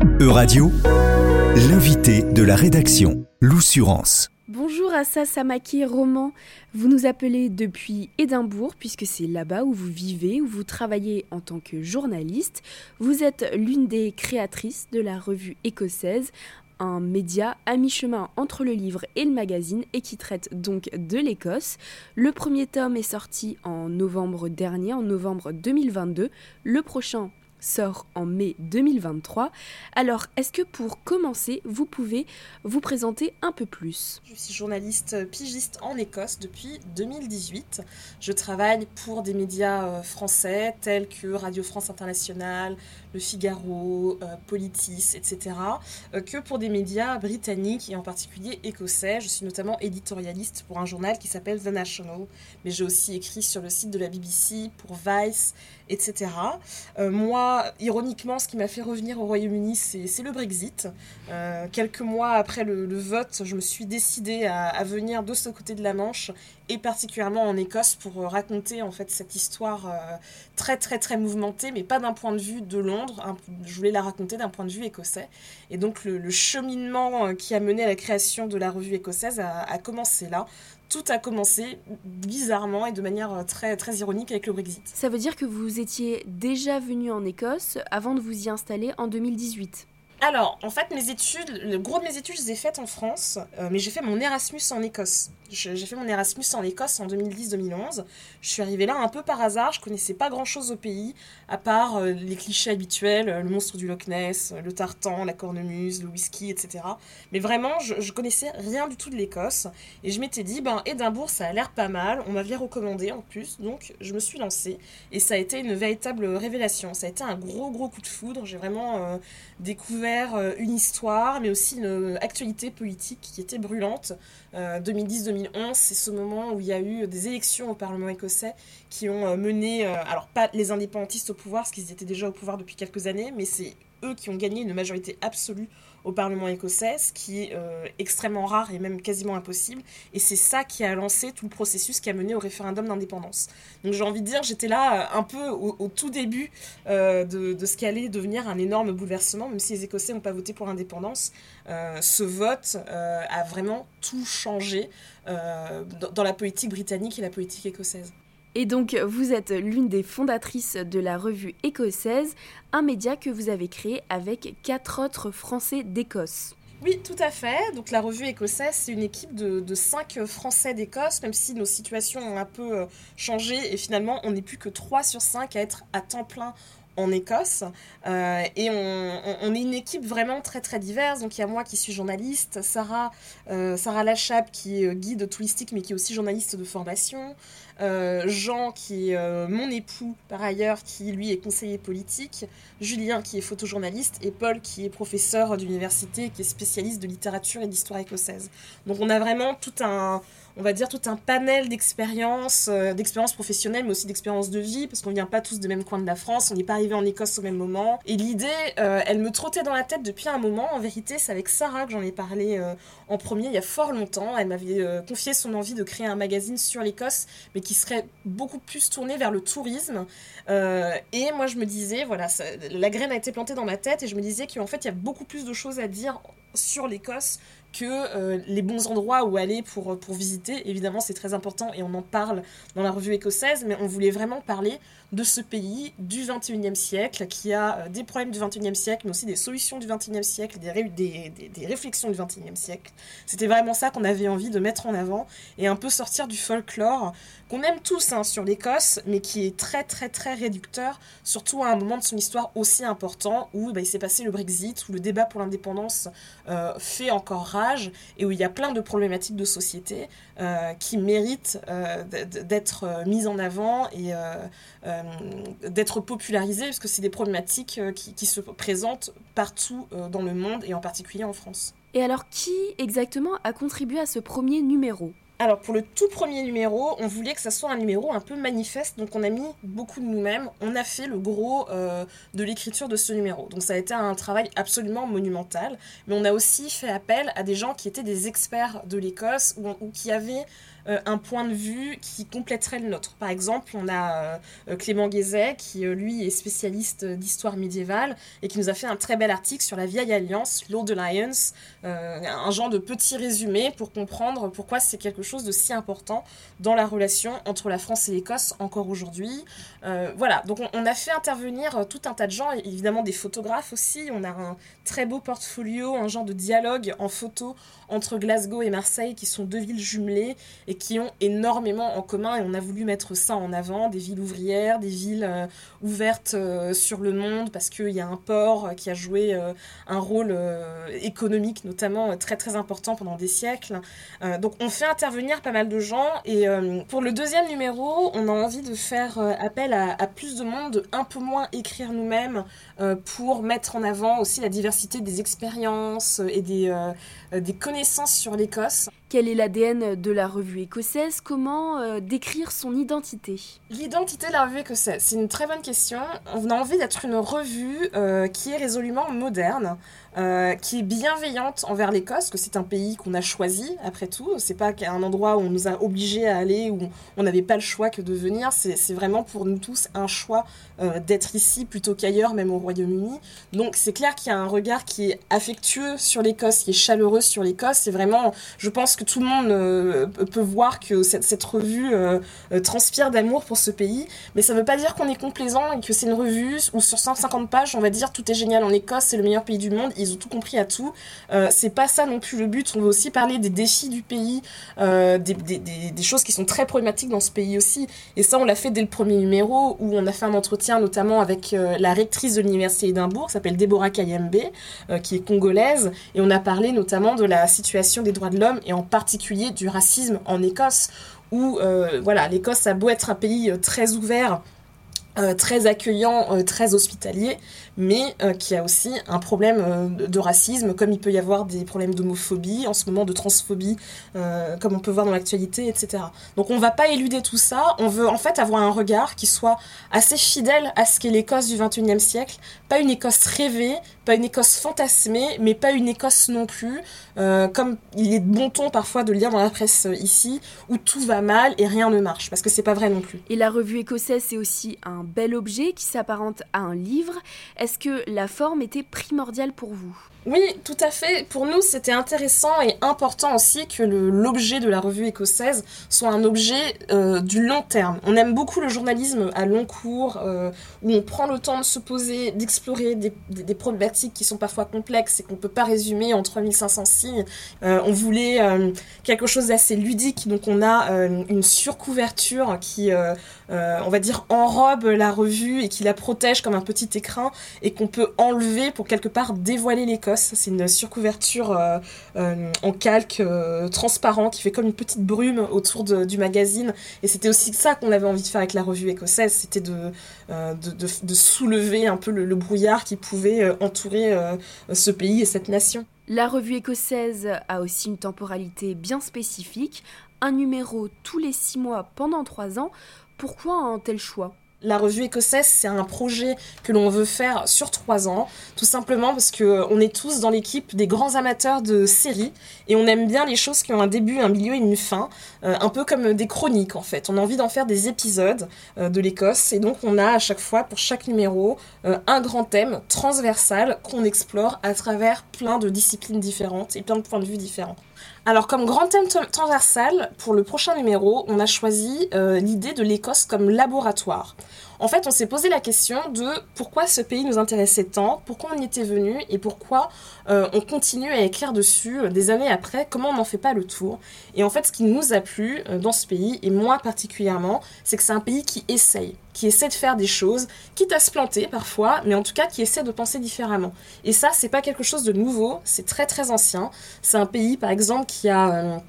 E-Radio, l'invité de la rédaction, l'Oussurance. Bonjour Assa Samaki Roman. Vous nous appelez depuis Édimbourg puisque c'est là-bas où vous vivez, où vous travaillez en tant que journaliste. Vous êtes l'une des créatrices de la revue écossaise, un média à mi-chemin entre le livre et le magazine et qui traite donc de l'Écosse. Le premier tome est sorti en novembre dernier, en novembre 2022. Le prochain sort en mai 2023. Alors, est-ce que pour commencer, vous pouvez vous présenter un peu plus? Je suis journaliste pigiste en Écosse depuis 2018. Je travaille pour des médias euh, français tels que Radio France Internationale, Le Figaro, euh, Politis, etc. Euh, que pour des médias britanniques et en particulier écossais. Je suis notamment éditorialiste pour un journal qui s'appelle The National, mais j'ai aussi écrit sur le site de la BBC, pour Vice, etc. moi, ironiquement, ce qui m'a fait revenir au Royaume-Uni, c'est le Brexit. Euh, quelques mois après le, vote, je me suis décidée à, venir de ce côté de la Manche et particulièrement en Écosse pour euh, raconter en fait cette histoire euh, très très très mouvementée, mais pas d'un point de vue de Londres. je voulais la raconter d'un point de vue écossais. Et donc le, cheminement qui a mené à la création de la revue écossaise a, a commencé là tout a commencé bizarrement et de manière très, très ironique avec le Brexit. Ça veut dire que vous étiez déjà venu en Écosse avant de vous y installer en 2018 alors, en fait, mes études, le gros de mes études, je les ai faites en France, euh, mais j'ai fait mon Erasmus en Écosse. J'ai fait mon Erasmus en Écosse en 2010-2011. Je suis arrivée là un peu par hasard, je connaissais pas grand-chose au pays, à part euh, les clichés habituels, euh, le monstre du Loch Ness, le tartan, la cornemuse, le whisky, etc. Mais vraiment, je, je connaissais rien du tout de l'Écosse, et je m'étais dit, ben, Édimbourg, ça a l'air pas mal, on m'avait recommandé en plus, donc je me suis lancée, et ça a été une véritable révélation. Ça a été un gros, gros coup de foudre, j'ai vraiment découvert euh, une histoire, mais aussi une actualité politique qui était brûlante. 2010-2011, euh, c'est ce moment où il y a eu des élections au Parlement écossais qui ont euh, mené, alors pas les indépendantistes au pouvoir, parce qu'ils étaient déjà au pouvoir depuis quelques années, mais c'est eux qui ont gagné une majorité absolue au Parlement écossais, ce qui est euh, extrêmement rare et même quasiment impossible. Et c'est ça qui a lancé tout le processus qui a mené au référendum d'indépendance. Donc j'ai envie de dire, j'étais là euh, un peu au, tout début euh, de, de, ce qui allait devenir un énorme bouleversement, même si les Écossais n'ont pas voté pour l'indépendance. ce vote a vraiment tout changé dans la politique britannique et la politique écossaise. Et donc, vous êtes l'une des fondatrices de la revue écossaise, un média que vous avez créé avec quatre autres Français d'Écosse. Oui, tout à fait. Donc la revue écossaise, c'est une équipe de, cinq Français d'Écosse, même si nos situations ont un peu euh, changé et finalement on n'est plus que trois sur cinq à être à temps plein en Écosse. Euh, et on, est une équipe vraiment très très diverse. Donc il y a moi qui suis journaliste, Sarah, euh, Sarah Lachap qui est guide touristique mais qui est aussi journaliste de formation, Jean qui est mon époux par ailleurs qui lui est conseiller politique, Julien qui est photojournaliste et Paul qui est professeur d'université qui est spécialiste de littérature et d'histoire écossaise. Donc on a vraiment tout un on va dire, tout un panel d'expériences, euh, d'expériences professionnelles, mais aussi d'expériences de vie, parce qu'on vient pas tous des mêmes coins de la France, on n'est pas arrivé en Écosse au même moment. Et l'idée, euh, elle me trottait dans la tête depuis un moment. En vérité, c'est avec Sarah que j'en ai parlé euh, en premier il y a fort longtemps. Elle m'avait confié son envie de créer un magazine sur l'Écosse, mais qui serait beaucoup plus tourné vers le tourisme. et moi, je me disais, voilà, la graine a été plantée dans ma tête, et je me disais qu'en fait, il y a beaucoup plus de choses à dire sur l'Écosse que euh, les bons endroits où aller pour, pour visiter. Évidemment, c'est très important et on en parle dans la revue écossaise, mais on voulait vraiment parler de ce pays du 21e siècle qui a euh, des problèmes du 21e siècle, mais aussi des solutions du 21e siècle, des, des, des, réflexions du 21e siècle. C'était vraiment ça qu'on avait envie de mettre en avant et un peu sortir du folklore qu'on aime tous hein, sur l'Écosse, mais qui est très très très réducteur, surtout à un moment de son histoire aussi important où bah, il s'est passé le Brexit, où le débat pour l'indépendance euh, fait encore rage et où il y a plein de problématiques de société euh, qui méritent d'être mises en avant et euh, d'être popularisé, parce que c'est des problématiques euh, qui, se présentent partout euh, dans le monde et en particulier en France. Et alors, qui exactement a contribué à ce premier numéro? Alors pour le tout premier numéro, on voulait que ça soit un numéro un peu manifeste, donc on a mis beaucoup de nous-mêmes, on a fait le gros de l'écriture de ce numéro. Donc ça a été un travail absolument monumental, mais on a aussi fait appel à des gens qui étaient des experts de l'Écosse ou, qui avaient euh, un point de vue qui compléterait le nôtre. Par exemple, on a euh, Clément Guézet qui, lui, est spécialiste d'histoire médiévale et qui nous a fait un très bel article sur la vieille alliance, l'Old Alliance, un genre de petit résumé pour comprendre pourquoi c'est quelque chose de si important dans la relation entre la France et l'Écosse encore aujourd'hui. voilà, donc on, on, a fait intervenir tout un tas de gens, évidemment des photographes aussi. On a un très beau portfolio, un genre de dialogue en photo entre Glasgow et Marseille, qui sont deux villes jumelées et qui ont énormément en commun. Et on a voulu mettre ça en avant, des villes ouvrières, des villes euh, ouvertes euh, sur le monde, parce qu'il y a un port qui a joué euh, un rôle économique, notamment très très important pendant des siècles. donc on fait intervenir pas mal de gens. Et pour le deuxième numéro, on a envie de faire appel à, plus de monde, un peu moins écrire nous-mêmes, pour mettre en avant aussi la diversité des expériences et des connaissances sur l'Écosse. Quel est l'ADN de la revue écossaise? Comment euh, décrire son identité? L'identité de la revue écossaise, c'est une très bonne question. On a envie d'être une revue euh, qui est résolument moderne, euh, qui est bienveillante envers l'Écosse, que c'est un pays qu'on a choisi après tout. C'est pas un endroit où on nous a obligés à aller, où on n'avait pas le choix que de venir. C'est vraiment pour nous tous un choix euh, d'être ici plutôt qu'ailleurs, même au Royaume-Uni. Donc c'est clair qu'il y a un regard qui est affectueux sur l'Écosse, qui est chaleureux sur l'Écosse. C'est vraiment, je pense que tout le monde euh, peut voir que cette, cette revue transpire d'amour pour ce pays. Mais ça ne veut pas dire qu'on est complaisant et que c'est une revue où sur 150 pages, on va dire tout est génial en Écosse, c'est le meilleur pays du monde ils ont tout compris à tout. Euh, c'est pas ça non plus le but. On veut aussi parler des défis du pays, euh, des, choses qui sont très problématiques dans ce pays aussi. Et ça, on l'a fait dès le premier numéro où on a fait un entretien notamment avec euh, la rectrice de l'université d'Édimbourg, s'appelle Deborah Kayembe, qui est congolaise, et on a parlé notamment de la situation des droits de l'homme et en particulier du racisme en Écosse, où voilà, l'Écosse a beau être un pays très ouvert. très accueillant, très hospitalier, mais euh, qui a aussi un problème euh, de racisme, comme il peut y avoir des problèmes d'homophobie, en ce moment de transphobie, euh, comme on peut voir dans l'actualité, etc. Donc on va pas éluder tout ça, on veut en fait avoir un regard qui soit assez fidèle à ce qu'est l'Écosse du 21e siècle, pas une Écosse rêvée, pas une Écosse fantasmée, mais pas une Écosse non plus, comme il est bon ton parfois de lire dans la presse ici, où tout va mal et rien ne marche, parce que c'est pas vrai non plus. Et la revue écossaise, c'est aussi un bel objet qui s'apparente à un livre. Est-ce que la forme était primordiale pour vous oui, tout à fait. Pour nous, c'était intéressant et important aussi que l'objet de la revue écossaise soit un objet euh, du long terme. On aime beaucoup le journalisme à long cours, euh, où on prend le temps de se poser, d'explorer des, problématiques qui sont parfois complexes et qu'on ne peut pas résumer en 3500 signes. Euh, on voulait quelque chose d'assez ludique, donc on a une surcouverture qui, on va dire, enrobe la revue et qui la protège comme un petit écrin et qu'on peut enlever pour quelque part dévoiler l'Écosse c'est une surcouverture euh, euh, en calque euh, transparent qui fait comme une petite brume autour du magazine. Et c'était aussi ça qu'on avait envie de faire avec la revue écossaise, c'était de, de, soulever un peu le, brouillard qui pouvait entourer ce pays et cette nation. La revue écossaise a aussi une temporalité bien spécifique, un numéro tous les six mois pendant trois ans. Pourquoi un tel choix? La revue écossaise, c'est un projet que l'on veut faire sur trois ans, tout simplement parce que euh, on est tous dans l'équipe des grands amateurs de séries et on aime bien les choses qui ont un début, un milieu et une fin, euh, un peu comme des chroniques en fait. On a envie d'en faire des épisodes euh, de l'Écosse et donc on a à chaque fois pour chaque numéro un grand thème transversal qu'on explore à travers plein de disciplines différentes et plein de points de vue différents. Alors, comme grand thème transversal, pour le prochain numéro, on a choisi euh, l'idée de l'Écosse comme laboratoire. En fait, on s'est posé la question de pourquoi ce pays nous intéressait tant, pourquoi on y était venu et pourquoi euh, on continue à écrire dessus euh, des années après, comment on n'en fait pas le tour. Et en fait, ce qui nous a plu euh, dans ce pays, et moi particulièrement, c'est que c'est un pays qui essaye, qui essaie de faire des choses, quitte à se planter parfois, mais en tout cas qui essaie de penser différemment. Et ça, c'est pas quelque chose de nouveau, c'est très très ancien. C'est un pays, par exemple, qui a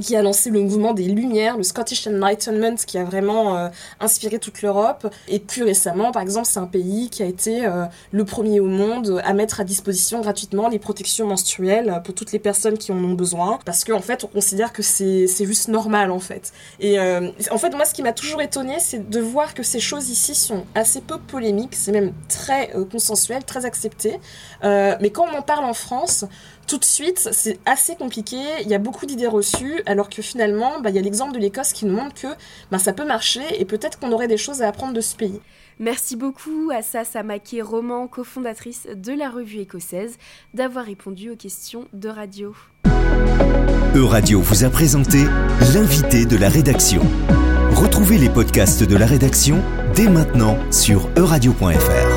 qui a lancé le mouvement des Lumières, le Scottish Enlightenment, qui a vraiment euh, inspiré toute l'Europe. Et plus récemment, par exemple, c'est un pays qui a été euh, le premier au monde à mettre à disposition gratuitement les protections menstruelles pour toutes les personnes qui en ont besoin, parce qu'en en fait, on considère que c'est juste normal, en fait. Et euh, en fait, moi, ce qui m'a toujours étonné, c'est de voir que ces choses ici sont assez peu polémiques, c'est même très consensuel, très accepté. mais quand on en parle en France, tout de suite, c'est assez compliqué. Il y a beaucoup d'idées reçues. alors que finalement, bah, il y a l'exemple de l'Écosse qui nous montre que bah, ça peut marcher et peut-être qu'on aurait des choses à apprendre de ce pays. Merci beaucoup à Sassa Maquet Roman, cofondatrice de la revue écossaise, d'avoir répondu aux questions de radio. E-Radio vous a présenté l'invité de la rédaction. Retrouvez les podcasts de la rédaction dès maintenant sur euradio.fr.